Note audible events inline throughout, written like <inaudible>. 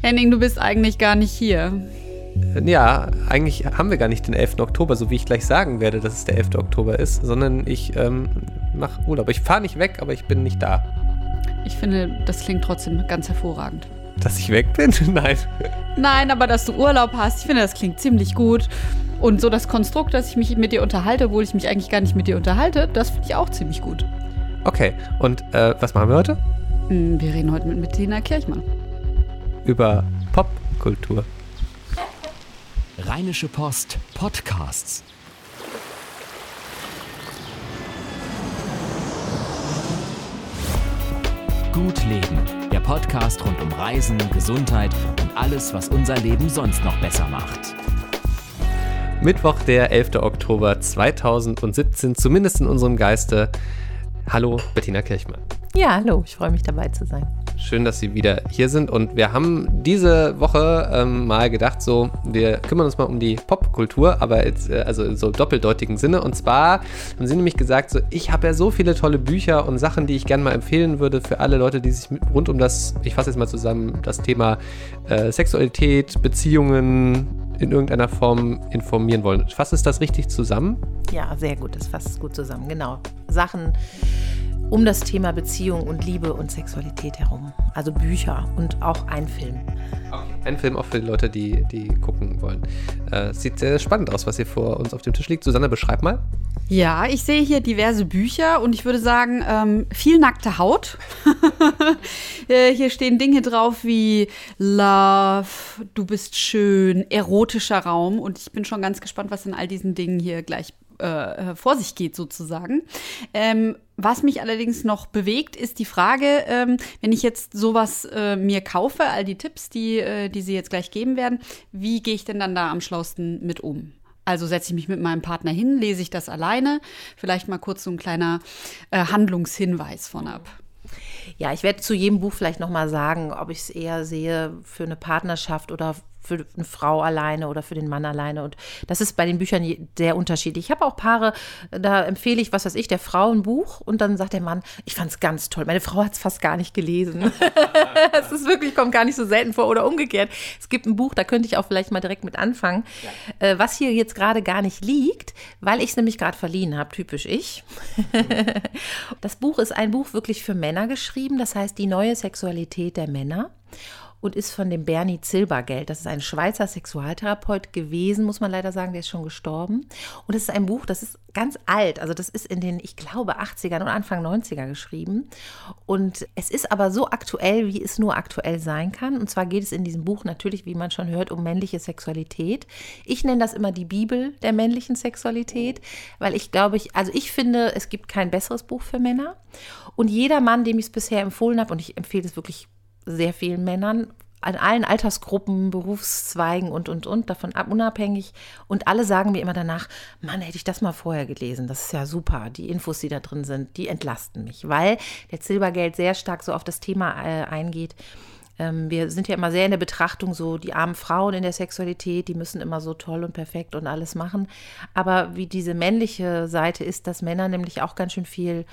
Henning, du bist eigentlich gar nicht hier. Äh, ja, eigentlich haben wir gar nicht den 11. Oktober, so wie ich gleich sagen werde, dass es der 11. Oktober ist, sondern ich ähm, mache Urlaub. Ich fahre nicht weg, aber ich bin nicht da. Ich finde, das klingt trotzdem ganz hervorragend. Dass ich weg bin? <laughs> Nein. Nein, aber dass du Urlaub hast, ich finde, das klingt ziemlich gut. Und so das Konstrukt, dass ich mich mit dir unterhalte, obwohl ich mich eigentlich gar nicht mit dir unterhalte, das finde ich auch ziemlich gut. Okay, und äh, was machen wir heute? Hm, wir reden heute mit Bettina Kirchmann. Über Popkultur. Rheinische Post Podcasts. Gut Leben, der Podcast rund um Reisen, Gesundheit und alles, was unser Leben sonst noch besser macht. Mittwoch, der 11. Oktober 2017, zumindest in unserem Geiste. Hallo, Bettina Kirchmann. Ja, hallo, ich freue mich dabei zu sein. Schön, dass Sie wieder hier sind. Und wir haben diese Woche ähm, mal gedacht, so, wir kümmern uns mal um die Popkultur, aber jetzt, äh, also in so doppeldeutigen Sinne. Und zwar haben Sie nämlich gesagt, so, ich habe ja so viele tolle Bücher und Sachen, die ich gerne mal empfehlen würde für alle Leute, die sich rund um das, ich fasse jetzt mal zusammen, das Thema äh, Sexualität, Beziehungen, in irgendeiner Form informieren wollen. Fasst es das richtig zusammen? Ja, sehr gut, das fasst es gut zusammen, genau. Sachen um das Thema Beziehung und Liebe und Sexualität herum. Also Bücher und auch ein Film. Okay. Ein Film auch für die Leute, die, die gucken wollen. Äh, sieht sehr spannend aus, was hier vor uns auf dem Tisch liegt. Susanne, beschreib mal. Ja, ich sehe hier diverse Bücher und ich würde sagen, ähm, viel nackte Haut. <laughs> Äh, hier stehen Dinge drauf wie Love, du bist schön, erotischer Raum und ich bin schon ganz gespannt, was in all diesen Dingen hier gleich äh, vor sich geht sozusagen. Ähm, was mich allerdings noch bewegt, ist die Frage, ähm, wenn ich jetzt sowas äh, mir kaufe, all die Tipps, die, äh, die Sie jetzt gleich geben werden, wie gehe ich denn dann da am schlausten mit um? Also setze ich mich mit meinem Partner hin, lese ich das alleine, vielleicht mal kurz so ein kleiner äh, Handlungshinweis von ab. Ja, ich werde zu jedem Buch vielleicht noch mal sagen, ob ich es eher sehe für eine Partnerschaft oder für eine Frau alleine oder für den Mann alleine. Und das ist bei den Büchern sehr unterschiedlich. Ich habe auch Paare, da empfehle ich, was weiß ich, der Frau ein Buch und dann sagt der Mann, ich fand es ganz toll. Meine Frau hat es fast gar nicht gelesen. <laughs> Es ist wirklich, kommt gar nicht so selten vor oder umgekehrt. Es gibt ein Buch, da könnte ich auch vielleicht mal direkt mit anfangen, ja. Äh, was hier jetzt gerade gar nicht liegt, weil ich es nämlich gerade verliehen habe, typisch ich. <laughs> das Buch ist ein Buch wirklich für Männer geschrieben, das heißt die neue Sexualität der Männer und ist von dem Bernie Zilbergeld. Das ist ein Schweizer Sexualtherapeut gewesen, muss man leider sagen, der ist schon gestorben. Und es ist ein Buch, das ist ganz alt. Also das ist in den, ich glaube, 80ern und Anfang 90er geschrieben. Und es ist aber so aktuell, wie es nur aktuell sein kann. Und zwar geht es in diesem Buch natürlich, wie man schon hört, um männliche Sexualität. Ich nenne das immer die Bibel der männlichen Sexualität, weil ich glaube, ich, also ich finde, es gibt kein besseres Buch für Männer. Und jeder Mann, dem ich es bisher empfohlen habe, und ich empfehle es wirklich sehr vielen Männern, an allen Altersgruppen, Berufszweigen und, und, und, davon unabhängig. Und alle sagen mir immer danach, Mann, hätte ich das mal vorher gelesen. Das ist ja super. Die Infos, die da drin sind, die entlasten mich, weil der Silbergeld sehr stark so auf das Thema äh, eingeht. Ähm, wir sind ja immer sehr in der Betrachtung, so die armen Frauen in der Sexualität, die müssen immer so toll und perfekt und alles machen. Aber wie diese männliche Seite ist, dass Männer nämlich auch ganz schön viel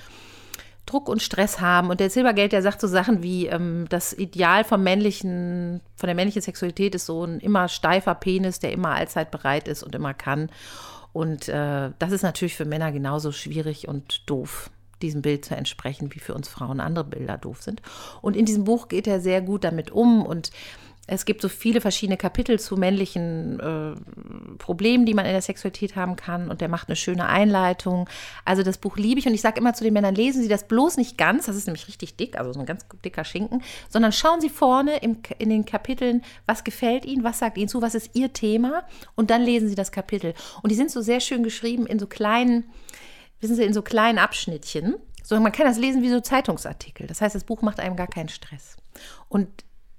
Druck und Stress haben. Und der Silbergeld, der sagt so Sachen wie, ähm, das Ideal vom männlichen, von der männlichen Sexualität ist so ein immer steifer Penis, der immer allzeit bereit ist und immer kann. Und äh, das ist natürlich für Männer genauso schwierig und doof, diesem Bild zu entsprechen, wie für uns Frauen andere Bilder doof sind. Und in diesem Buch geht er sehr gut damit um und es gibt so viele verschiedene Kapitel zu männlichen äh, Problemen, die man in der Sexualität haben kann. Und der macht eine schöne Einleitung. Also das Buch liebe ich. Und ich sage immer zu den Männern, lesen Sie das bloß nicht ganz. Das ist nämlich richtig dick, also so ein ganz dicker Schinken. Sondern schauen Sie vorne im, in den Kapiteln, was gefällt Ihnen, was sagt Ihnen zu, was ist Ihr Thema. Und dann lesen Sie das Kapitel. Und die sind so sehr schön geschrieben in so kleinen, wissen Sie, in so kleinen Abschnittchen. So, man kann das lesen wie so Zeitungsartikel. Das heißt, das Buch macht einem gar keinen Stress. Und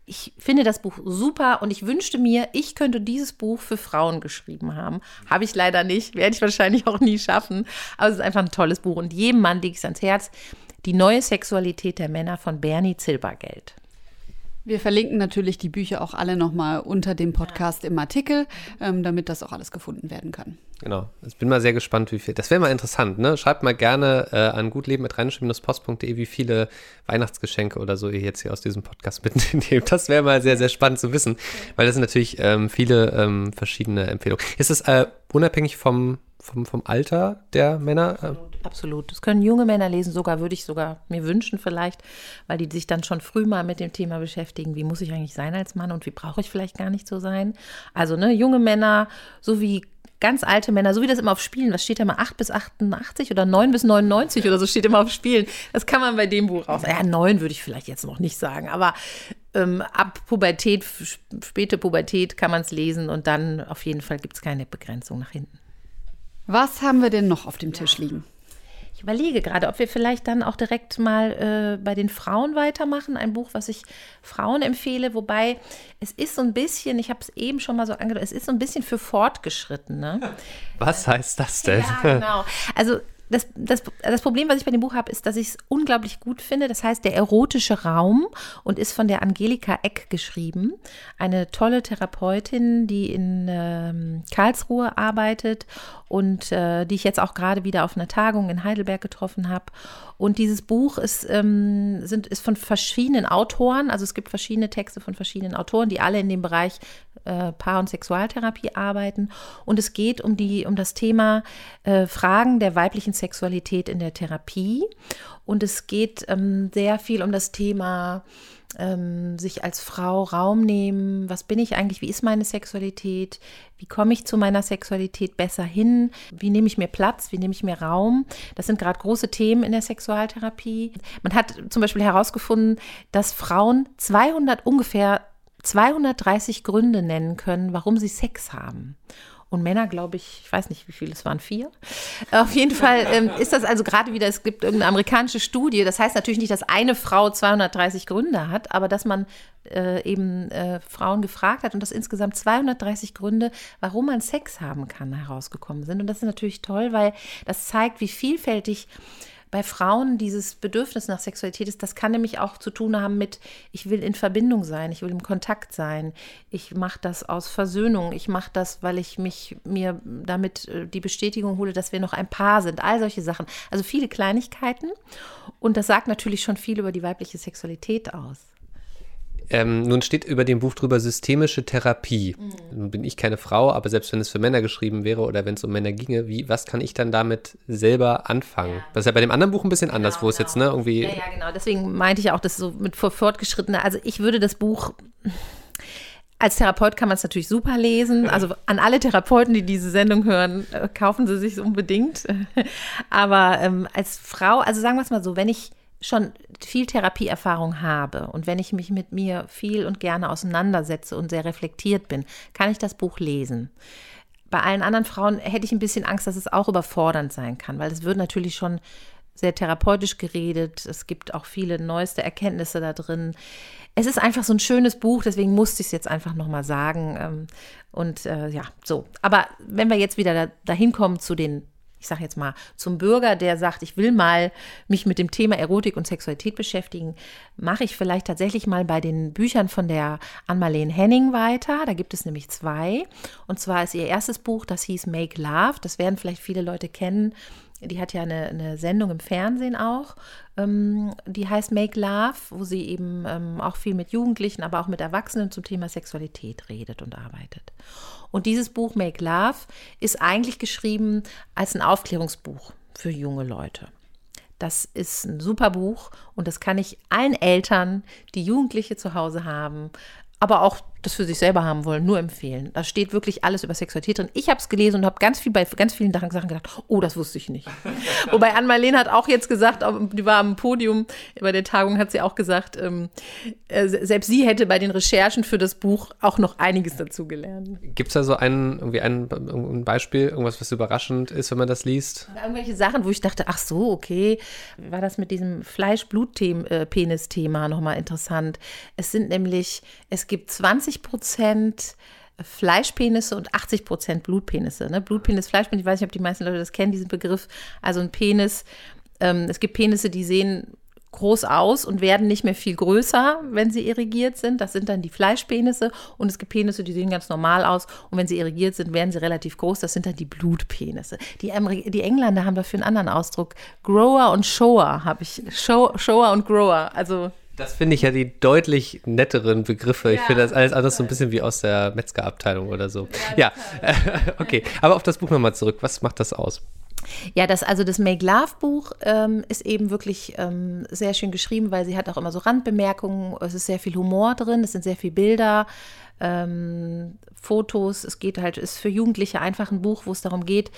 ich finde das Buch super und ich wünschte mir, ich könnte dieses Buch für Frauen geschrieben haben. Habe ich leider nicht, werde ich wahrscheinlich auch nie schaffen. Aber es ist einfach ein tolles Buch und jedem Mann liegt es ans Herz. Die neue Sexualität der Männer von Bernie Zilbergeld. Wir verlinken natürlich die Bücher auch alle nochmal unter dem Podcast im Artikel, ähm, damit das auch alles gefunden werden kann. Genau. Ich bin mal sehr gespannt, wie viel. Das wäre mal interessant, ne? Schreibt mal gerne äh, an gutleben mit post.de, wie viele Weihnachtsgeschenke oder so ihr jetzt hier aus diesem Podcast <laughs> mitnehmt. Das wäre mal sehr, sehr spannend zu wissen, weil das sind natürlich ähm, viele ähm, verschiedene Empfehlungen. Ist es äh, unabhängig vom, vom, vom Alter der Männer? Absolut, absolut. Das können junge Männer lesen, sogar würde ich sogar mir wünschen vielleicht, weil die sich dann schon früh mal mit dem Thema beschäftigen, wie muss ich eigentlich sein als Mann und wie brauche ich vielleicht gar nicht so sein. Also ne, junge Männer sowie ganz alte Männer, so wie das immer auf Spielen, was steht da mal, 8 bis 88 oder 9 bis 99 oder so steht immer auf Spielen. Das kann man bei dem Buch auch. Ja, 9 würde ich vielleicht jetzt noch nicht sagen, aber ähm, ab Pubertät, späte Pubertät kann man es lesen und dann auf jeden Fall gibt es keine Begrenzung nach hinten. Was haben wir denn noch auf dem Tisch liegen? Ich überlege gerade, ob wir vielleicht dann auch direkt mal äh, bei den Frauen weitermachen. Ein Buch, was ich Frauen empfehle, wobei es ist so ein bisschen, ich habe es eben schon mal so angedeutet, es ist so ein bisschen für Fortgeschrittene. <laughs> Was heißt das denn? Ja, genau. Also das, das, das Problem, was ich bei dem Buch habe, ist, dass ich es unglaublich gut finde. Das heißt, der erotische Raum und ist von der Angelika Eck geschrieben. Eine tolle Therapeutin, die in ähm, Karlsruhe arbeitet und äh, die ich jetzt auch gerade wieder auf einer Tagung in Heidelberg getroffen habe. Und dieses Buch ist, ähm, sind, ist von verschiedenen Autoren, also es gibt verschiedene Texte von verschiedenen Autoren, die alle in dem Bereich äh, Paar- und Sexualtherapie arbeiten. Und es geht um, die, um das Thema äh, Fragen der weiblichen Sexualität in der Therapie. Und es geht ähm, sehr viel um das Thema ähm, sich als Frau Raum nehmen. Was bin ich eigentlich? Wie ist meine Sexualität? Wie komme ich zu meiner Sexualität besser hin? Wie nehme ich mir Platz? Wie nehme ich mir Raum? Das sind gerade große Themen in der Sexualtherapie. Man hat zum Beispiel herausgefunden, dass Frauen 200 ungefähr 230 Gründe nennen können, warum sie Sex haben. Und Männer, glaube ich, ich weiß nicht, wie viele es waren, vier. Auf jeden Fall ähm, ist das also gerade wieder, es gibt irgendeine amerikanische Studie. Das heißt natürlich nicht, dass eine Frau 230 Gründe hat, aber dass man äh, eben äh, Frauen gefragt hat und dass insgesamt 230 Gründe, warum man Sex haben kann, herausgekommen sind. Und das ist natürlich toll, weil das zeigt, wie vielfältig bei Frauen dieses Bedürfnis nach Sexualität ist, das kann nämlich auch zu tun haben mit, ich will in Verbindung sein, ich will im Kontakt sein, ich mache das aus Versöhnung, ich mache das, weil ich mich mir damit äh, die Bestätigung hole, dass wir noch ein Paar sind, all solche Sachen. Also viele Kleinigkeiten und das sagt natürlich schon viel über die weibliche Sexualität aus. Ähm, nun steht über dem Buch drüber systemische Therapie. Mhm. Nun bin ich keine Frau, aber selbst wenn es für Männer geschrieben wäre oder wenn es um Männer ginge, wie, was kann ich dann damit selber anfangen? Ja. Das ist ja bei dem anderen Buch ein bisschen anders, genau, wo es genau. jetzt ne, irgendwie. Ja, ja, genau. Deswegen meinte ich auch, dass so mit fortgeschrittener. Also ich würde das Buch. Als Therapeut kann man es natürlich super lesen. Also an alle Therapeuten, die diese Sendung hören, äh, kaufen sie sich unbedingt. <laughs> Aber ähm, als Frau, also sagen wir es mal so, wenn ich schon viel Therapieerfahrung habe und wenn ich mich mit mir viel und gerne auseinandersetze und sehr reflektiert bin, kann ich das Buch lesen. Bei allen anderen Frauen hätte ich ein bisschen Angst, dass es auch überfordernd sein kann, weil es wird natürlich schon sehr therapeutisch geredet. Es gibt auch viele neueste Erkenntnisse da drin. Es ist einfach so ein schönes Buch, deswegen musste ich es jetzt einfach nochmal sagen. Ähm, und äh, ja, so. Aber wenn wir jetzt wieder da, dahin kommen zu den ich sage jetzt mal, zum Bürger, der sagt, ich will mal mich mit dem Thema Erotik und Sexualität beschäftigen, mache ich vielleicht tatsächlich mal bei den Büchern von der Ann-Marlene Henning weiter. Da gibt es nämlich zwei. Und zwar ist ihr erstes Buch, das hieß Make Love. Das werden vielleicht viele Leute kennen. Die hat ja eine, eine Sendung im Fernsehen auch, ähm, die heißt Make Love, wo sie eben ähm, auch viel mit Jugendlichen, aber auch mit Erwachsenen zum Thema Sexualität redet und arbeitet. Und dieses Buch Make Love ist eigentlich geschrieben als ein Aufklärungsbuch für junge Leute. Das ist ein super Buch und das kann ich allen Eltern, die Jugendliche zu Hause haben, aber auch das für sich selber haben wollen, nur empfehlen. Da steht wirklich alles über Sexualität drin. Ich habe es gelesen und habe ganz viel bei ganz vielen Sachen gedacht, oh, das wusste ich nicht. <laughs> Wobei Ann-Marlene hat auch jetzt gesagt, die war am Podium bei der Tagung, hat sie auch gesagt, ähm, äh, selbst sie hätte bei den Recherchen für das Buch auch noch einiges dazu gelernt. Gibt es da so ein, irgendwie ein, ein Beispiel, irgendwas, was überraschend ist, wenn man das liest? Irgendwelche Sachen, wo ich dachte, ach so, okay, war das mit diesem Fleisch-Blut-Penis-Thema äh, nochmal interessant. Es sind nämlich, es gibt 20 20 Prozent Fleischpenisse und 80 Prozent Blutpenisse. Ne? Blutpenis, Fleischpenis, ich weiß nicht, ob die meisten Leute das kennen, diesen Begriff. Also ein Penis, ähm, es gibt Penisse, die sehen groß aus und werden nicht mehr viel größer, wenn sie irrigiert sind. Das sind dann die Fleischpenisse und es gibt Penisse, die sehen ganz normal aus und wenn sie irrigiert sind, werden sie relativ groß. Das sind dann die Blutpenisse. Die, die Engländer haben dafür einen anderen Ausdruck. Grower und Shower habe ich. Show, Shower und Grower. Also das finde ich ja die deutlich netteren Begriffe. Ich finde das alles anders so ein bisschen wie aus der Metzgerabteilung oder so. Ja, ja. <laughs> okay. Aber auf das Buch nochmal zurück. Was macht das aus? Ja, das, also das Make Love Buch ähm, ist eben wirklich ähm, sehr schön geschrieben, weil sie hat auch immer so Randbemerkungen. Es ist sehr viel Humor drin, es sind sehr viele Bilder, ähm, Fotos. Es geht halt, ist für Jugendliche einfach ein Buch, wo es darum geht,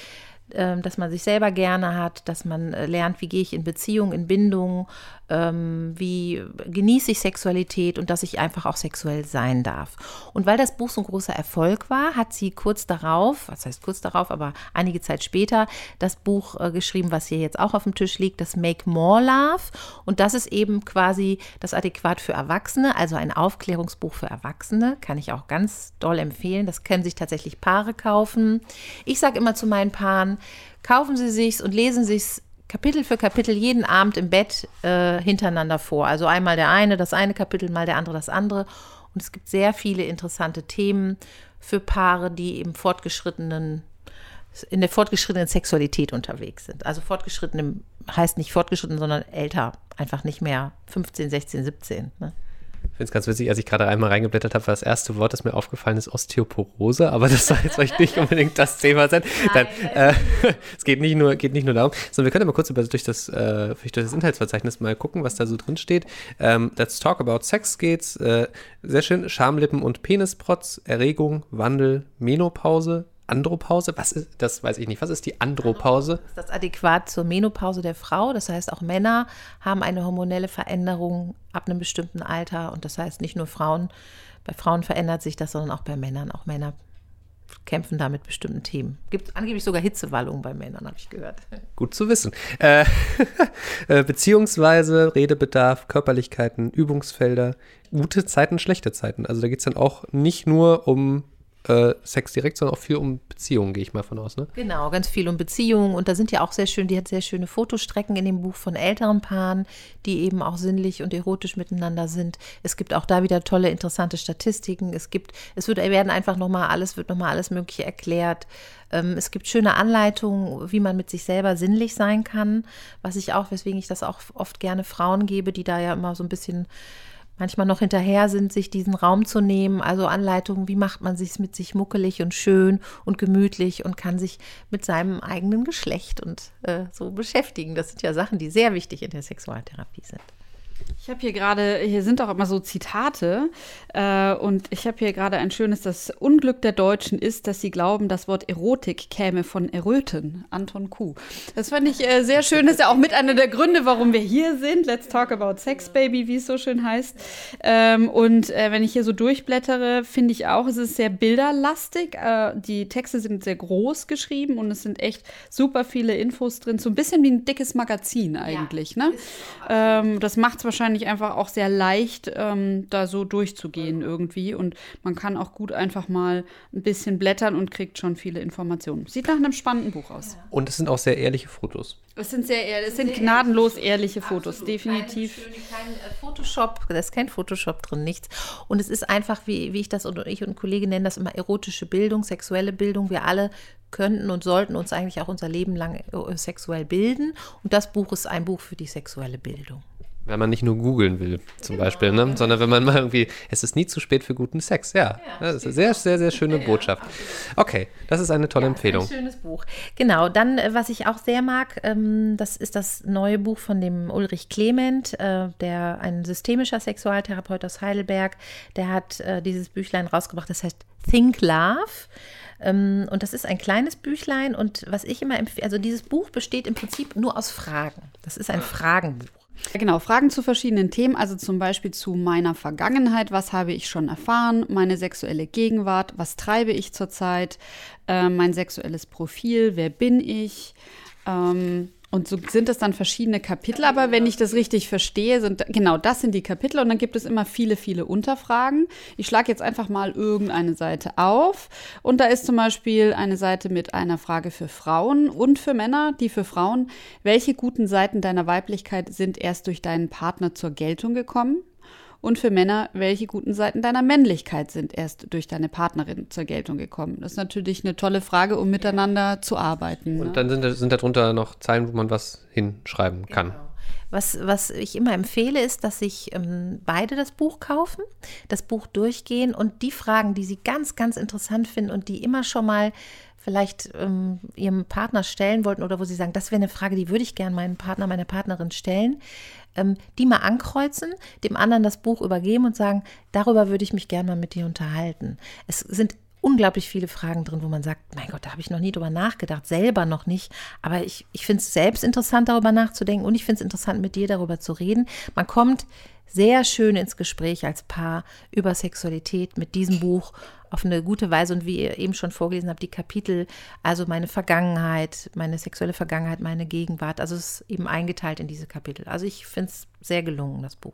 ähm, dass man sich selber gerne hat, dass man äh, lernt, wie gehe ich in Beziehung, in Bindung, ähm, wie genieße ich Sexualität und dass ich einfach auch sexuell sein darf. Und weil das Buch so ein großer Erfolg war, hat sie kurz darauf, was heißt kurz darauf, aber einige Zeit später, das Buch äh, geschrieben, was hier jetzt auch auf dem Tisch liegt, das Make More Love. Und das ist eben quasi das Adäquat für Erwachsene, also ein Aufklärungsbuch für Erwachsene, kann ich auch ganz doll empfehlen. Das können sich tatsächlich Paare kaufen. Ich sage immer zu meinen Paaren, kaufen Sie sich's und lesen sich's Kapitel für Kapitel jeden Abend im Bett äh, hintereinander vor. Also einmal der eine, das eine Kapitel, mal der andere, das andere. Und es gibt sehr viele interessante Themen für Paare, die im fortgeschrittenen in der fortgeschrittenen Sexualität unterwegs sind. Also fortgeschritten heißt nicht fortgeschritten, sondern älter, einfach nicht mehr 15, 16, 17. Ne? Ich finde es ganz witzig, als ich gerade einmal reingeblättert habe, war das erste Wort, das mir aufgefallen ist, Osteoporose, aber das soll jetzt vielleicht nicht unbedingt das Thema sein. Nein, Dann, äh, <laughs> es geht nicht, nur, geht nicht nur darum, sondern wir können ja mal kurz über, durch, das, äh, durch das Inhaltsverzeichnis mal gucken, was da so drin steht. Ähm, Let's Talk About Sex geht's. Äh, sehr schön. Schamlippen und Penisprotz, Erregung, Wandel, Menopause, Andropause? Was ist, das weiß ich nicht. Was ist die Andropause? Das ist das adäquat zur Menopause der Frau. Das heißt, auch Männer haben eine hormonelle Veränderung ab einem bestimmten Alter. Und das heißt, nicht nur Frauen, bei Frauen verändert sich das, sondern auch bei Männern. Auch Männer kämpfen da mit bestimmten Themen. Gibt angeblich sogar Hitzewallungen bei Männern, habe ich gehört. Gut zu wissen. Äh, <laughs> äh, beziehungsweise Redebedarf, Körperlichkeiten, Übungsfelder, gute Zeiten, schlechte Zeiten. Also da geht es dann auch nicht nur um äh, Sex direkt, sondern auch viel um Beziehungen, gehe ich mal von aus, ne? Genau, ganz viel um Beziehungen. Und da sind ja auch sehr schön, die hat sehr schöne Fotostrecken in dem Buch von älteren Paaren, die eben auch sinnlich und erotisch miteinander sind. Es gibt auch da wieder tolle, interessante Statistiken. Es gibt, es wird, werden einfach nochmal alles, wird nochmal alles Mögliche erklärt. Ähm, es gibt schöne Anleitungen, wie man mit sich selber sinnlich sein kann, was ich auch, weswegen ich das auch oft gerne Frauen gebe, die da ja immer so ein bisschen manchmal noch hinterher sind, sich diesen Raum zu nehmen. Also Anleitungen, wie macht man sich mit sich muckelig und schön und gemütlich und kann sich mit seinem eigenen Geschlecht und äh, so beschäftigen. Das sind ja Sachen, die sehr wichtig in der Sexualtherapie sind. Ich habe hier gerade, hier sind auch immer so Zitate äh, und ich habe hier gerade ein schönes, das Unglück der Deutschen ist, dass sie glauben, das Wort Erotik käme von Erröten, Anton Kuh. Das fand ich äh, sehr schön, das ist ja auch mit einer der Gründe, warum wir hier sind. Let's talk about Sex, Baby, wie es so schön heißt. Ähm, und äh, wenn ich hier so durchblättere, finde ich auch, es ist sehr bilderlastig. Äh, die Texte sind sehr groß geschrieben und es sind echt super viele Infos drin, so ein bisschen wie ein dickes Magazin eigentlich. Ja, ne? Ähm, das macht es wahrscheinlich wahrscheinlich einfach auch sehr leicht, ähm, da so durchzugehen irgendwie. Und man kann auch gut einfach mal ein bisschen blättern und kriegt schon viele Informationen. Sieht nach einem spannenden Buch aus. Und es sind auch sehr ehrliche Fotos. Es sind sehr ehrlich, es sind gnadenlos ehrliche Fotos, Absolut. definitiv. Keine, kein äh, Photoshop, da ist kein Photoshop drin, nichts. Und es ist einfach, wie, wie ich das und ich und ein Kollege nennen das immer erotische Bildung, sexuelle Bildung. Wir alle könnten und sollten uns eigentlich auch unser Leben lang äh, sexuell bilden. Und das Buch ist ein Buch für die sexuelle Bildung. Wenn man nicht nur googeln will, zum genau. Beispiel, ne? sondern wenn man mal irgendwie, es ist nie zu spät für guten Sex. Ja, ja das ist eine sehr, sehr, sehr schöne Botschaft. Okay, das ist eine tolle ja, Empfehlung. Ein schönes Buch. Genau, dann, äh, was ich auch sehr mag, ähm, das ist das neue Buch von dem Ulrich Clement, äh, der ein systemischer Sexualtherapeut aus Heidelberg, der hat äh, dieses Büchlein rausgebracht, das heißt Think Love. Ähm, und das ist ein kleines Büchlein und was ich immer empfehle, also dieses Buch besteht im Prinzip nur aus Fragen. Das ist ein Fragenbuch. Genau, Fragen zu verschiedenen Themen, also zum Beispiel zu meiner Vergangenheit, was habe ich schon erfahren, meine sexuelle Gegenwart, was treibe ich zurzeit, äh, mein sexuelles Profil, wer bin ich, ähm, Und so sind das dann verschiedene Kapitel, aber wenn ich das richtig verstehe, sind genau das sind die Kapitel und dann gibt es immer viele, viele Unterfragen. Ich schlage jetzt einfach mal irgendeine Seite auf und da ist zum Beispiel eine Seite mit einer Frage für Frauen und für Männer, die für Frauen, welche guten Seiten deiner Weiblichkeit sind erst durch deinen Partner zur Geltung gekommen? Und für Männer, welche guten Seiten deiner Männlichkeit sind erst durch deine Partnerin zur Geltung gekommen? Das ist natürlich eine tolle Frage, um miteinander zu arbeiten. Und ne? dann sind, da- sind darunter noch Zeilen, wo man was hinschreiben kann. Was, was ich immer empfehle, ist, dass sich ähm, beide das Buch kaufen, das Buch durchgehen und die Fragen, die sie ganz, ganz interessant finden und die immer schon mal vielleicht ähm, ihrem Partner stellen wollten oder wo sie sagen, das wäre eine Frage, die würde ich gerne meinem Partner, meiner Partnerin stellen, ähm, die mal ankreuzen, dem anderen das Buch übergeben und sagen, darüber würde ich mich gerne mal mit dir unterhalten. Es sind unglaublich viele Fragen drin, wo man sagt, mein Gott, da habe ich noch nie drüber nachgedacht, selber noch nicht. Aber ich, ich finde es selbst interessant, darüber nachzudenken und ich finde es interessant, mit dir darüber zu reden. Man kommt sehr schön ins Gespräch als Paar über Sexualität mit diesem Buch auf eine gute Weise und wie ihr eben schon vorgelesen habt, die Kapitel, also meine Vergangenheit, meine sexuelle Vergangenheit, meine Gegenwart, also es ist eben eingeteilt in diese Kapitel. Also ich finde es sehr gelungen, das Buch.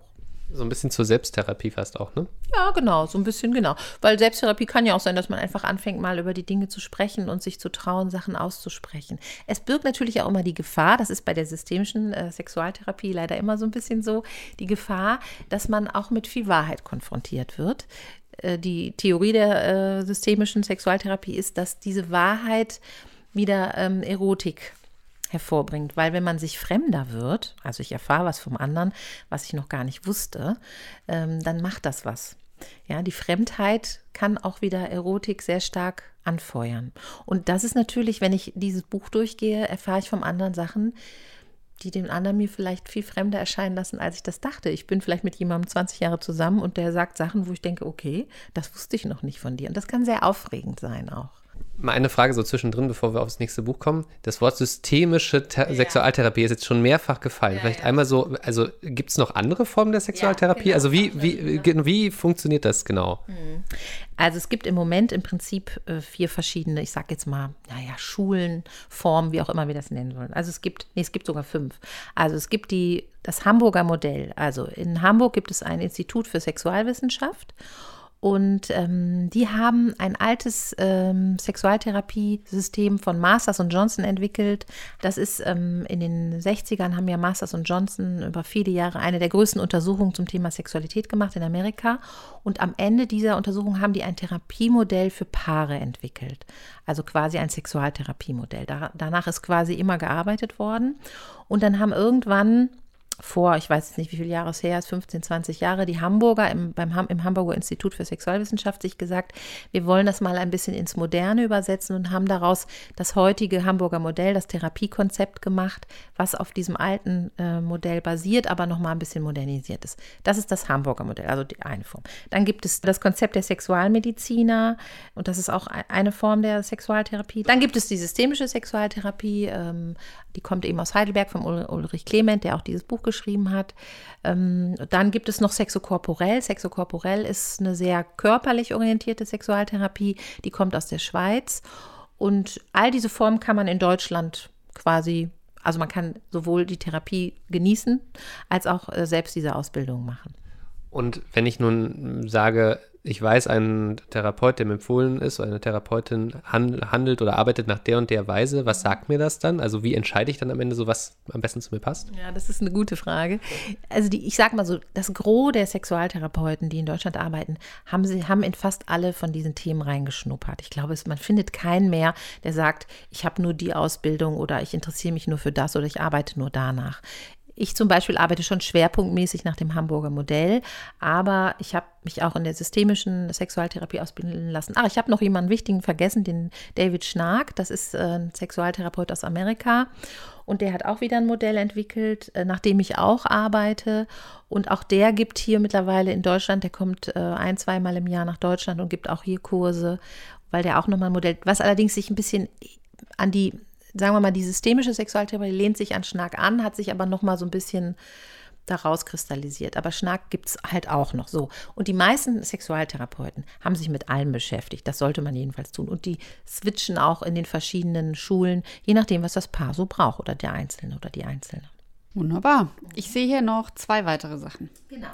So ein bisschen zur Selbsttherapie fast auch, ne? Ja, genau, so ein bisschen genau. Weil Selbsttherapie kann ja auch sein, dass man einfach anfängt, mal über die Dinge zu sprechen und sich zu trauen, Sachen auszusprechen. Es birgt natürlich auch immer die Gefahr, das ist bei der systemischen äh, Sexualtherapie leider immer so ein bisschen so, die Gefahr, dass man auch mit viel Wahrheit konfrontiert wird. Äh, die Theorie der äh, systemischen Sexualtherapie ist, dass diese Wahrheit wieder ähm, Erotik hervorbringt, weil wenn man sich fremder wird, also ich erfahre was vom anderen, was ich noch gar nicht wusste, ähm, dann macht das was. Ja, die Fremdheit kann auch wieder Erotik sehr stark anfeuern. Und das ist natürlich, wenn ich dieses Buch durchgehe, erfahre ich vom anderen Sachen, die den anderen mir vielleicht viel fremder erscheinen lassen, als ich das dachte. Ich bin vielleicht mit jemandem 20 Jahre zusammen und der sagt Sachen, wo ich denke, okay, das wusste ich noch nicht von dir. Und das kann sehr aufregend sein auch. Mal eine Frage so zwischendrin, bevor wir aufs nächste Buch kommen. Das Wort systemische Ther Sexualtherapie ist jetzt schon mehrfach gefallen. Vielleicht einmal so, also gibt es noch andere Formen der Sexualtherapie? genau, also wie, ich wie, ge- wie funktioniert das genau? Also es gibt im Moment im Prinzip äh, vier verschiedene, ich sage jetzt mal, naja, Schulen, Formen, wie auch immer wir das nennen wollen. Also es gibt, nee, es gibt sogar fünf. Also es gibt die, das Hamburger Modell. Also in Hamburg gibt es ein Institut für Sexualwissenschaft. Und ähm, die haben ein altes ähm, Sexualtherapiesystem von Masters und Johnson entwickelt. Das ist ähm, in den 60ern haben ja Masters und Johnson über viele Jahre eine der größten Untersuchungen zum Thema Sexualität gemacht in Amerika. Und am Ende dieser Untersuchung haben die ein Therapiemodell für Paare entwickelt. Also quasi ein Sexualtherapiemodell. Da, danach ist quasi immer gearbeitet worden. Und dann haben irgendwann vor, ich weiß jetzt nicht, wie viele Jahre es her ist, 15, 20 Jahre, die Hamburger im, beim, im Hamburger Institut für Sexualwissenschaft sich gesagt, wir wollen das mal ein bisschen ins Moderne übersetzen und haben daraus das heutige Hamburger Modell, das Therapiekonzept gemacht, was auf diesem alten äh, Modell basiert, aber nochmal ein bisschen modernisiert ist. Das ist das Hamburger Modell, also die eine Form. Dann gibt es das Konzept der Sexualmediziner und das ist auch ein- eine Form der Sexualtherapie. Dann gibt es die systemische Sexualtherapie, ähm, die kommt eben aus Heidelberg vom Ul Ulrich Clement, der auch dieses Buch geschrieben hat. Ähm, dann gibt es noch Sexokorporell. Sexokorporell ist eine sehr körperlich orientierte Sexualtherapie, die kommt aus der Schweiz. Und all diese Formen kann man in Deutschland quasi, also man kann sowohl die Therapie genießen, als auch äh, selbst diese Ausbildung machen. Und wenn ich nun sage, ich weiß, ein Therapeut, der mir empfohlen ist, eine Therapeutin han- handelt oder arbeitet nach der und der Weise, was sagt mir das dann? Also wie entscheide ich dann am Ende so, was am besten zu mir passt? Ja, das ist eine gute Frage. Also die, ich sage mal so, das Gros der Sexualtherapeuten, die in Deutschland arbeiten, haben sie haben in fast alle von diesen Themen reingeschnuppert. Ich glaube, es, man findet keinen mehr, der sagt, ich habe nur die Ausbildung oder ich interessiere mich nur für das oder ich arbeite nur danach. Ich zum Beispiel arbeite schon schwerpunktmäßig nach dem Hamburger Modell, aber ich habe mich auch in der systemischen Sexualtherapie ausbilden lassen. Ach, ich habe noch jemanden wichtigen vergessen, den David Schnark. Das ist äh, ein Sexualtherapeut aus Amerika. Und der hat auch wieder ein Modell entwickelt, äh, nach dem ich auch arbeite. Und auch der gibt hier mittlerweile in Deutschland, der kommt äh, ein, zweimal im Jahr nach Deutschland und gibt auch hier Kurse, weil der auch nochmal ein Modell, was allerdings sich ein bisschen an die, sagen wir mal, die systemische Sexualtherapie lehnt sich an Schnack an, hat sich aber nochmal so ein bisschen daraus kristallisiert. Aber Schnack gibt es halt auch noch so. Und die meisten Sexualtherapeuten haben sich mit allem beschäftigt. Das sollte man jedenfalls tun. Und die switchen auch in den verschiedenen Schulen, je nachdem, was das Paar so braucht oder der Einzelne oder die Einzelne. Wunderbar. Ich sehe hier noch zwei weitere Sachen. Genau.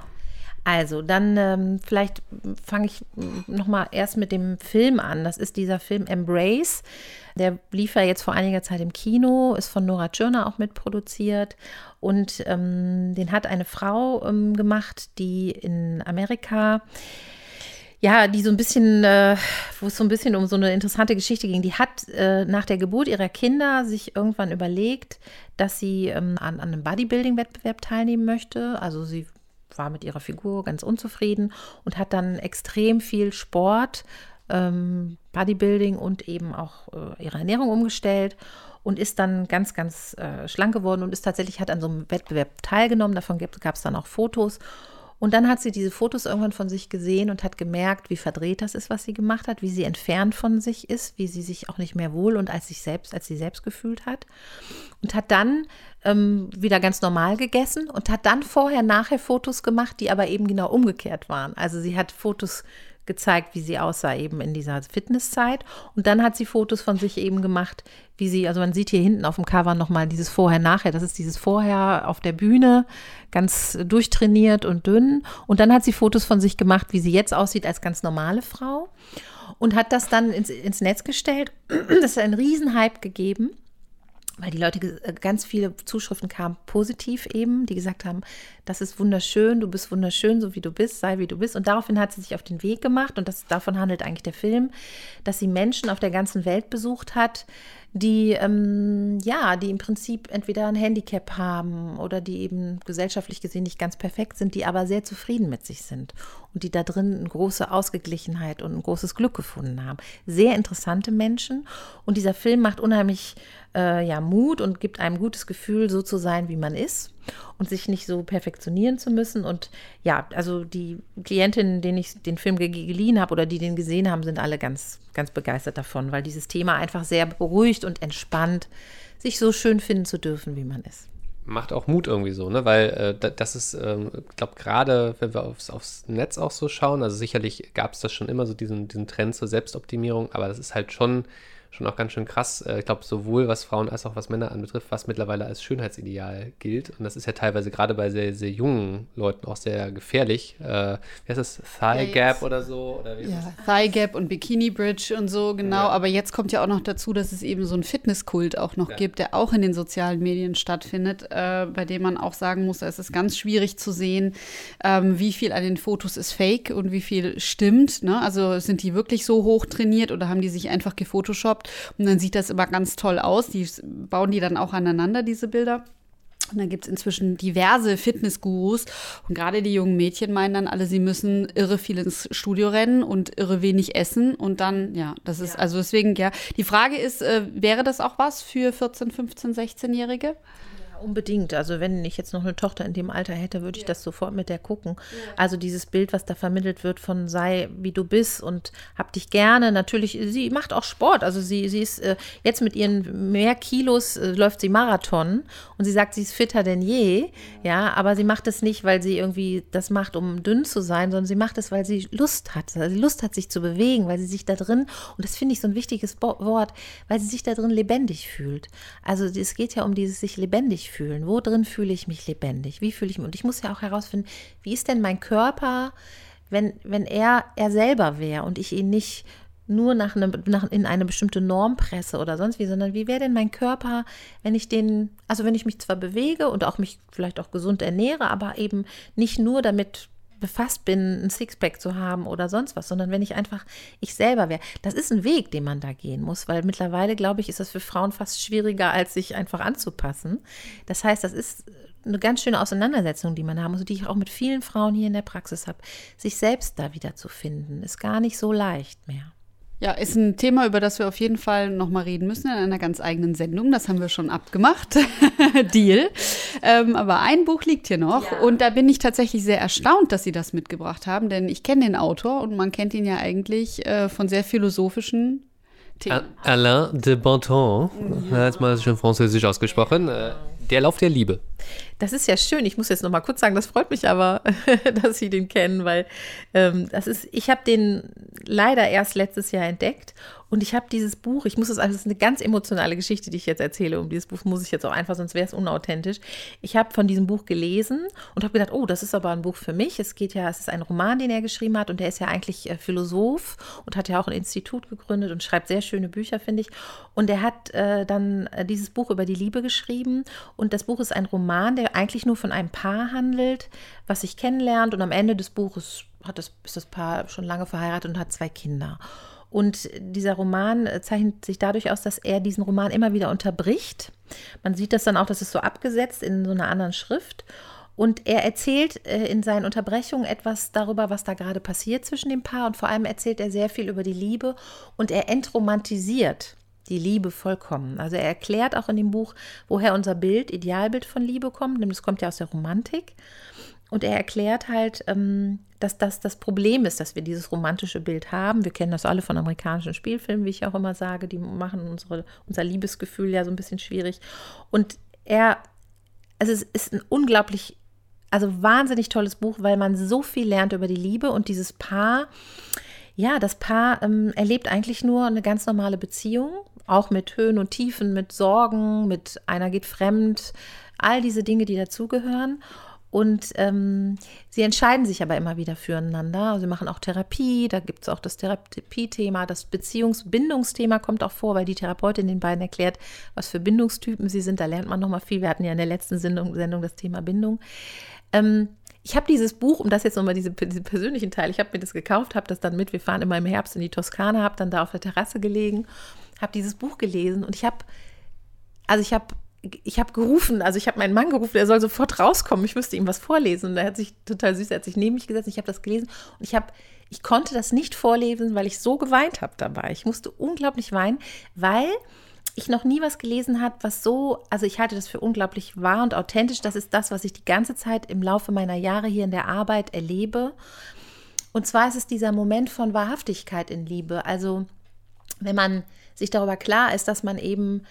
Also, dann ähm, vielleicht fange ich nochmal erst mit dem Film an. Das ist dieser Film Embrace. Der lief ja jetzt vor einiger Zeit im Kino, ist von Nora Tschirner auch mitproduziert. Und ähm, den hat eine Frau ähm, gemacht, die in Amerika ja, die so ein bisschen, äh, wo es so ein bisschen um so eine interessante Geschichte ging. Die hat äh, nach der Geburt ihrer Kinder sich irgendwann überlegt, dass sie ähm, an, an einem Bodybuilding-Wettbewerb teilnehmen möchte. Also sie war mit ihrer Figur ganz unzufrieden und hat dann extrem viel Sport, ähm, Bodybuilding und eben auch äh, ihre Ernährung umgestellt und ist dann ganz, ganz äh, schlank geworden und ist tatsächlich, hat an so einem Wettbewerb teilgenommen. Davon gab es dann auch Fotos. Und dann hat sie diese Fotos irgendwann von sich gesehen und hat gemerkt, wie verdreht das ist, was sie gemacht hat, wie sie entfernt von sich ist, wie sie sich auch nicht mehr wohl und als sich selbst, als sie selbst gefühlt hat. Und hat dann ähm, wieder ganz normal gegessen und hat dann vorher, nachher Fotos gemacht, die aber eben genau umgekehrt waren. Also sie hat Fotos gezeigt, wie sie aussah eben in dieser Fitnesszeit. Und dann hat sie Fotos von sich eben gemacht, wie sie, also man sieht hier hinten auf dem Cover nochmal dieses Vorher-Nachher. Das ist dieses Vorher auf der Bühne, ganz durchtrainiert und dünn. Und dann hat sie Fotos von sich gemacht, wie sie jetzt aussieht als ganz normale Frau. Und hat das dann ins, ins Netz gestellt. Das hat einen Riesenhype gegeben weil die Leute äh, ganz viele Zuschriften kamen positiv eben, die gesagt haben, das ist wunderschön, du bist wunderschön, so wie du bist, sei wie du bist. Und daraufhin hat sie sich auf den Weg gemacht, und das, davon handelt eigentlich der Film, dass sie Menschen auf der ganzen Welt besucht hat, die ähm, ja, die im Prinzip entweder ein Handicap haben oder die eben gesellschaftlich gesehen nicht ganz perfekt sind, die aber sehr zufrieden mit sich sind und die da drin eine große Ausgeglichenheit und ein großes Glück gefunden haben. Sehr interessante Menschen und dieser Film macht unheimlich äh, ja, Mut und gibt einem gutes Gefühl, so zu sein, wie man ist und sich nicht so perfektionieren zu müssen. Und ja, also die Klientinnen, denen ich den Film geliehen habe oder die den gesehen haben, sind alle ganz, ganz begeistert davon, weil dieses Thema einfach sehr beruhigt und entspannt, sich so schön finden zu dürfen, wie man ist macht auch Mut irgendwie so, ne? Weil äh, das ist, ähm, ich glaube, gerade wenn wir aufs, aufs Netz auch so schauen, also sicherlich gab es das schon immer so diesen, diesen Trend zur Selbstoptimierung, aber das ist halt schon schon auch ganz schön krass. Äh, ich glaube, sowohl was Frauen als auch was Männer anbetrifft, was mittlerweile als Schönheitsideal gilt. Und das ist ja teilweise gerade bei sehr, sehr jungen Leuten auch sehr gefährlich. Äh, wie heißt das? Thigh ja, Gap oder so? Oder ja, Thigh Gap und Bikini Bridge und so, genau. Ja. Aber jetzt kommt ja auch noch dazu, dass es eben so einen Fitnesskult auch noch ja. gibt, der auch in den sozialen Medien stattfindet, äh, bei dem man auch sagen muss, es ist ganz schwierig zu sehen, ähm, wie viel an den Fotos ist fake und wie viel stimmt. Ne? Also sind die wirklich so hoch trainiert oder haben die sich einfach gefotoshoppt? Geshoppt. Und dann sieht das immer ganz toll aus. Die bauen die dann auch aneinander, diese Bilder. Und dann gibt es inzwischen diverse Fitnessgurus. Und gerade die jungen Mädchen meinen dann alle, sie müssen irre viel ins Studio rennen und irre wenig essen. Und dann, ja, das ist, ja. also deswegen, ja. Die Frage ist, äh, wäre das auch was für 14, 15, 16-Jährige? Unbedingt. Also wenn ich jetzt noch eine Tochter in dem Alter hätte, würde ich ja. das sofort mit der gucken. Ja. Also dieses Bild, was da vermittelt wird von sei wie du bist und hab dich gerne. Natürlich, sie macht auch Sport. Also sie, sie ist äh, jetzt mit ihren mehr Kilos äh, läuft sie Marathon und sie sagt, sie ist fitter denn je. Ja, aber sie macht es nicht, weil sie irgendwie das macht, um dünn zu sein, sondern sie macht es, weil sie Lust hat. Also sie Lust hat, sich zu bewegen, weil sie sich da drin, und das finde ich so ein wichtiges Wort, weil sie sich da drin lebendig fühlt. Also es geht ja um dieses sich lebendig fühlen. Wo drin fühle ich mich lebendig? Wie fühle ich mich? Und ich muss ja auch herausfinden, wie ist denn mein Körper, wenn, wenn er er selber wäre und ich ihn nicht nur nach, eine, nach in eine bestimmte Norm presse oder sonst wie, sondern wie wäre denn mein Körper, wenn ich den, also wenn ich mich zwar bewege und auch mich vielleicht auch gesund ernähre, aber eben nicht nur damit befasst bin, ein Sixpack zu haben oder sonst was, sondern wenn ich einfach ich selber wäre. Das ist ein Weg, den man da gehen muss, weil mittlerweile, glaube ich, ist das für Frauen fast schwieriger, als sich einfach anzupassen. Das heißt, das ist eine ganz schöne Auseinandersetzung, die man haben muss, die ich auch mit vielen Frauen hier in der Praxis habe. Sich selbst da wieder zu finden, ist gar nicht so leicht mehr. Ja, ist ein Thema, über das wir auf jeden Fall nochmal reden müssen in einer ganz eigenen Sendung. Das haben wir schon abgemacht. <laughs> Deal. Ähm, aber ein Buch liegt hier noch. Ja. Und da bin ich tatsächlich sehr erstaunt, dass Sie das mitgebracht haben, denn ich kenne den Autor und man kennt ihn ja eigentlich äh, von sehr philosophischen Themen. Alain de Bonton, ja. jetzt mal schön französisch ausgesprochen. Äh, der Lauf der Liebe. Das ist ja schön. Ich muss jetzt noch mal kurz sagen, das freut mich aber, <laughs> dass Sie den kennen, weil ähm, das ist, ich habe den leider erst letztes Jahr entdeckt und ich habe dieses Buch, ich muss es, also es ist eine ganz emotionale Geschichte, die ich jetzt erzähle. Um dieses Buch muss ich jetzt auch einfach, sonst wäre es unauthentisch. Ich habe von diesem Buch gelesen und habe gedacht, oh, das ist aber ein Buch für mich. Es geht ja, es ist ein Roman, den er geschrieben hat und der ist ja eigentlich äh, Philosoph und hat ja auch ein Institut gegründet und schreibt sehr schöne Bücher, finde ich. Und er hat äh, dann äh, dieses Buch über die Liebe geschrieben und das Buch ist ein Roman, der eigentlich nur von einem Paar handelt, was sich kennenlernt und am Ende des Buches hat das, ist das Paar schon lange verheiratet und hat zwei Kinder. Und dieser Roman zeichnet sich dadurch aus, dass er diesen Roman immer wieder unterbricht. Man sieht das dann auch, das ist so abgesetzt in so einer anderen Schrift. Und er erzählt äh, in seinen Unterbrechungen etwas darüber, was da gerade passiert zwischen dem Paar. Und vor allem erzählt er sehr viel über die Liebe und er entromantisiert die Liebe vollkommen. Also er erklärt auch in dem Buch, woher unser Bild, Idealbild von Liebe kommt. Nämlich es kommt ja aus der Romantik. Und er erklärt halt, ähm, dass das das Problem ist, dass wir dieses romantische Bild haben. Wir kennen das alle von amerikanischen Spielfilmen, wie ich auch immer sage. Die machen unsere, unser Liebesgefühl ja so ein bisschen schwierig. Und er, also es ist ein unglaublich, also wahnsinnig tolles Buch, weil man so viel lernt über die Liebe und dieses Paar. Ja, das Paar ähm, erlebt eigentlich nur eine ganz normale Beziehung, auch mit Höhen und Tiefen, mit Sorgen, mit einer geht fremd, all diese Dinge, die dazugehören. Und ähm, sie entscheiden sich aber immer wieder füreinander. Sie machen auch Therapie, da gibt es auch das Therapiethema, das Beziehungsbindungsthema kommt auch vor, weil die Therapeutin den beiden erklärt, was für Bindungstypen sie sind. Da lernt man nochmal viel. Wir hatten ja in der letzten Sendung, Sendung das Thema Bindung. Ähm, ich habe dieses Buch, um das jetzt nochmal diese, diese persönlichen Teil, ich habe mir das gekauft, habe das dann mit, wir fahren immer im Herbst in die Toskana, habe dann da auf der Terrasse gelegen, habe dieses Buch gelesen und ich habe, also ich habe ich habe gerufen, also ich habe meinen Mann gerufen, er soll sofort rauskommen, ich müsste ihm was vorlesen. Und er hat sich total süß, er hat sich neben mich gesetzt, ich habe das gelesen und ich habe, ich konnte das nicht vorlesen, weil ich so geweint habe dabei. Ich musste unglaublich weinen, weil ich noch nie was gelesen habe, was so, also ich halte das für unglaublich wahr und authentisch. Das ist das, was ich die ganze Zeit im Laufe meiner Jahre hier in der Arbeit erlebe. Und zwar ist es dieser Moment von Wahrhaftigkeit in Liebe. Also wenn man sich darüber klar ist, dass man eben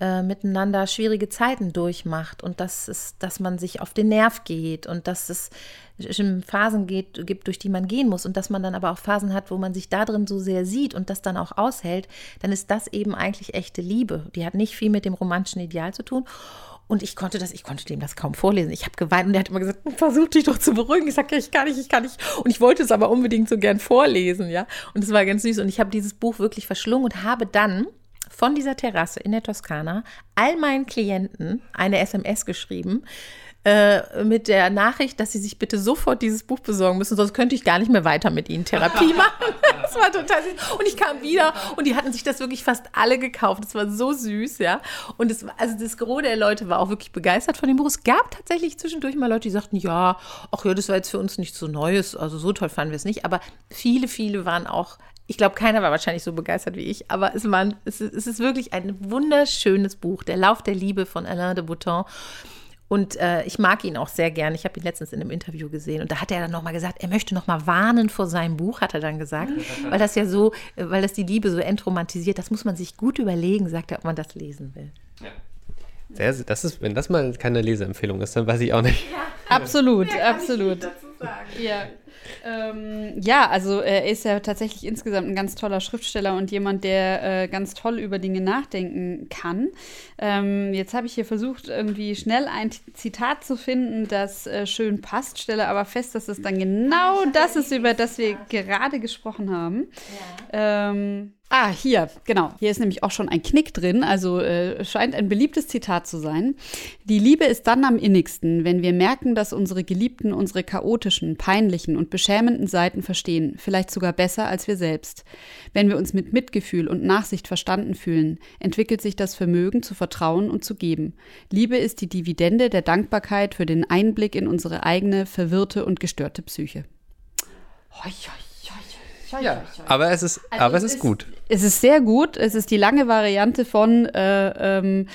äh, miteinander schwierige Zeiten durchmacht und dass es, dass man sich auf den Nerv geht und dass es Phasen geht, gibt, durch die man gehen muss und dass man dann aber auch Phasen hat, wo man sich da drin so sehr sieht und das dann auch aushält, dann ist das eben eigentlich echte Liebe. Die hat nicht viel mit dem romantischen Ideal zu tun. Und ich konnte das, ich konnte dem das kaum vorlesen. Ich habe geweint und er hat immer gesagt, versuch dich doch zu beruhigen. Ich sage, ja, ich kann nicht, ich kann nicht. Und ich wollte es aber unbedingt so gern vorlesen, ja. Und es war ganz süß. Und ich habe dieses Buch wirklich verschlungen und habe dann von dieser Terrasse in der Toskana all meinen Klienten eine SMS geschrieben äh, mit der Nachricht, dass sie sich bitte sofort dieses Buch besorgen müssen, sonst könnte ich gar nicht mehr weiter mit ihnen Therapie <laughs> machen. das war total süß. Und ich kam wieder und die hatten sich das wirklich fast alle gekauft. Das war so süß, ja. Und es, also das Gros der Leute war auch wirklich begeistert von dem Buch. Es gab tatsächlich zwischendurch mal Leute, die sagten, ja, ach ja, das war jetzt für uns nichts so Neues. Also so toll fanden wir es nicht. Aber viele, viele waren auch ich glaube, keiner war wahrscheinlich so begeistert wie ich, aber es, war, es, ist, es ist wirklich ein wunderschönes Buch, Der Lauf der Liebe von Alain de Botton. Und äh, ich mag ihn auch sehr gern. Ich habe ihn letztens in einem Interview gesehen und da hat er dann nochmal gesagt, er möchte nochmal warnen vor seinem Buch, hat er dann gesagt, <laughs> weil das ja so, weil das die Liebe so entromantisiert. Das muss man sich gut überlegen, sagt er, ob man das lesen will. Ja. Sehr, das ist, wenn das mal keine Leseempfehlung ist, dann weiß ich auch nicht. Ja. Absolut, absolut. Ja. Ähm, ja, also er ist ja tatsächlich insgesamt ein ganz toller Schriftsteller und jemand, der äh, ganz toll über Dinge nachdenken kann. Ähm, jetzt habe ich hier versucht, irgendwie schnell ein Zitat zu finden, das äh, schön passt, stelle aber fest, dass es dann genau das ist, über das wir gerade gesprochen haben. Ja. Ähm, Ah, hier, genau. Hier ist nämlich auch schon ein Knick drin, also äh, scheint ein beliebtes Zitat zu sein. Die Liebe ist dann am innigsten, wenn wir merken, dass unsere Geliebten unsere chaotischen, peinlichen und beschämenden Seiten verstehen, vielleicht sogar besser als wir selbst. Wenn wir uns mit Mitgefühl und Nachsicht verstanden fühlen, entwickelt sich das Vermögen zu vertrauen und zu geben. Liebe ist die Dividende der Dankbarkeit für den Einblick in unsere eigene verwirrte und gestörte Psyche. Ja, aber es ist, also aber es ist, ist gut. Es ist sehr gut. Es ist die lange Variante von, äh, ähm,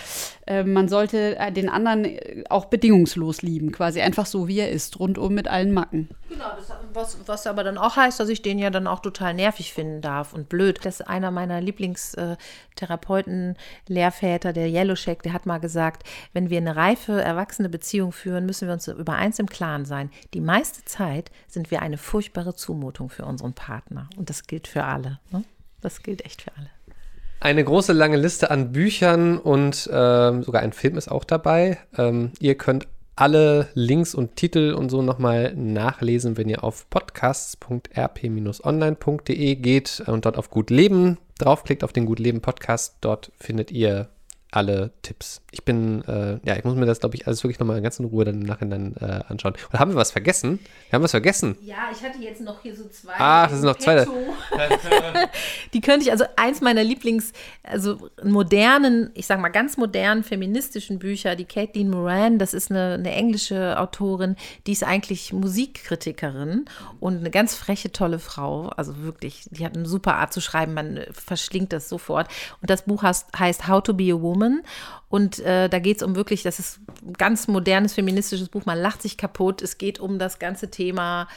äh, man sollte äh, den anderen auch bedingungslos lieben, quasi einfach so, wie er ist, rundum mit allen Macken. Genau, das, was, was aber dann auch heißt, dass ich den ja dann auch total nervig finden darf und blöd. Das ist einer meiner Lieblingstherapeuten, Lehrväter, der Yellow Shack, der hat mal gesagt, wenn wir eine reife, erwachsene Beziehung führen, müssen wir uns über eins im Klaren sein. Die meiste Zeit sind wir eine furchtbare Zumutung für unseren Partner. Und das gilt für alle. Ne? Das gilt echt für alle. Eine große lange Liste an Büchern und ähm, sogar ein Film ist auch dabei. Ähm, ihr könnt alle Links und Titel und so nochmal nachlesen, wenn ihr auf podcasts.rp-online.de geht und dort auf Gut Leben draufklickt, auf den Gut Leben Podcast. Dort findet ihr alle Tipps. Ich bin, äh, ja, ich muss mir das, glaube ich, alles wirklich nochmal ganz in Ruhe dann im Nachhinein äh, anschauen. Oder haben wir was vergessen? Wir haben was vergessen. Ja, ich hatte jetzt noch hier so zwei. Ah, das sind noch zwei. <laughs> Die könnte ich, also eins meiner Lieblings, also modernen, ich sag mal ganz modernen feministischen Bücher, die Caitlin Moran, das ist eine, eine englische Autorin, die ist eigentlich Musikkritikerin und eine ganz freche, tolle Frau. Also wirklich, die hat eine super Art zu schreiben, man verschlingt das sofort. Und das Buch heißt, heißt How to be a Woman und äh, da geht es um wirklich, das ist ein ganz modernes feministisches Buch, man lacht sich kaputt. Es geht um das ganze Thema,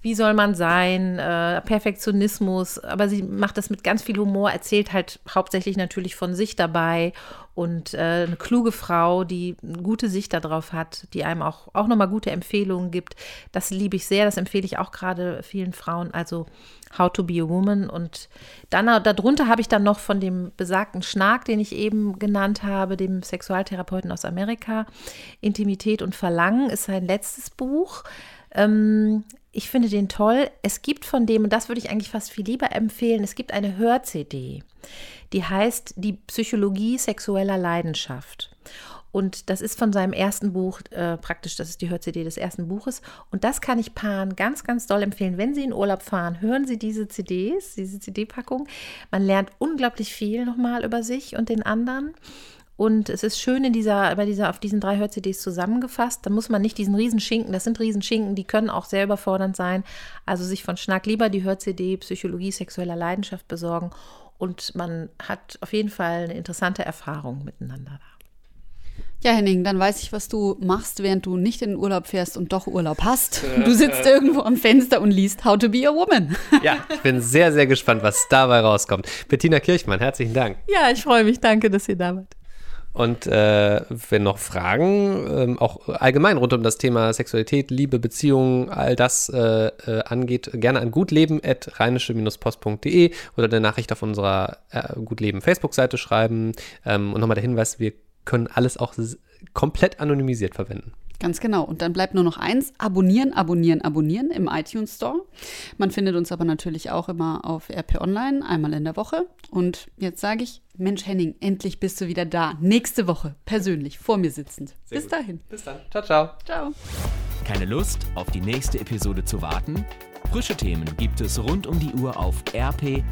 wie soll man sein, äh, Perfektionismus, aber sie macht das mit ganz viel Humor, erzählt halt hauptsächlich natürlich von sich dabei und äh, eine kluge Frau, die eine gute Sicht darauf hat, die einem auch, auch nochmal gute Empfehlungen gibt. Das liebe ich sehr, das empfehle ich auch gerade vielen Frauen. Also How to be a Woman. Und dann darunter habe ich dann noch von dem besagten Schnack, den ich eben genannt habe, dem Sexualtherapeuten aus Amerika. Intimität und Verlangen ist sein letztes Buch. Ähm, ich finde den toll. Es gibt von dem, und das würde ich eigentlich fast viel lieber empfehlen, es gibt eine Hör-CD, die heißt Die Psychologie sexueller Leidenschaft. Und das ist von seinem ersten Buch, äh, praktisch, das ist die Hör-CD des ersten Buches. Und das kann ich Paaren ganz, ganz doll empfehlen. Wenn Sie in Urlaub fahren, hören Sie diese CDs, diese CD-Packung. Man lernt unglaublich viel nochmal über sich und den anderen. Und es ist schön in dieser, bei dieser, auf diesen drei Hör-CDs zusammengefasst. Da muss man nicht diesen Riesenschinken, das sind Riesenschinken, die können auch sehr überfordernd sein. Also sich von Schnack lieber die Hör-CD Psychologie sexueller Leidenschaft besorgen. Und man hat auf jeden Fall eine interessante Erfahrung miteinander da. Ja, Henning, dann weiß ich, was du machst, während du nicht in den Urlaub fährst und doch Urlaub hast. Du sitzt irgendwo am Fenster und liest How to be a Woman. <laughs> Ja, ich bin sehr, sehr gespannt, was dabei rauskommt. Bettina Kirchmann, herzlichen Dank. Ja, ich freue mich. Danke, dass ihr da wart. Und äh, wenn noch Fragen, ähm, auch allgemein rund um das Thema Sexualität, Liebe, Beziehungen, all das äh, äh, angeht, gerne an gutleben.rheinische-post.de oder eine Nachricht auf unserer äh, Gutleben Facebook-Seite schreiben. Ähm, und nochmal der Hinweis, wir können alles auch komplett anonymisiert verwenden. Ganz genau. Und dann bleibt nur noch eins: Abonnieren, abonnieren, abonnieren im iTunes Store. Man findet uns aber natürlich auch immer auf RP Online, einmal in der Woche. Und jetzt sage ich: Mensch, Henning, endlich bist du wieder da. Nächste Woche, persönlich, vor mir sitzend. Sehr Bis gut. dahin. Bis dann. Ciao, ciao. Ciao. Keine Lust, auf die nächste Episode zu warten? Frische Themen gibt es rund um die Uhr auf rp-online.de.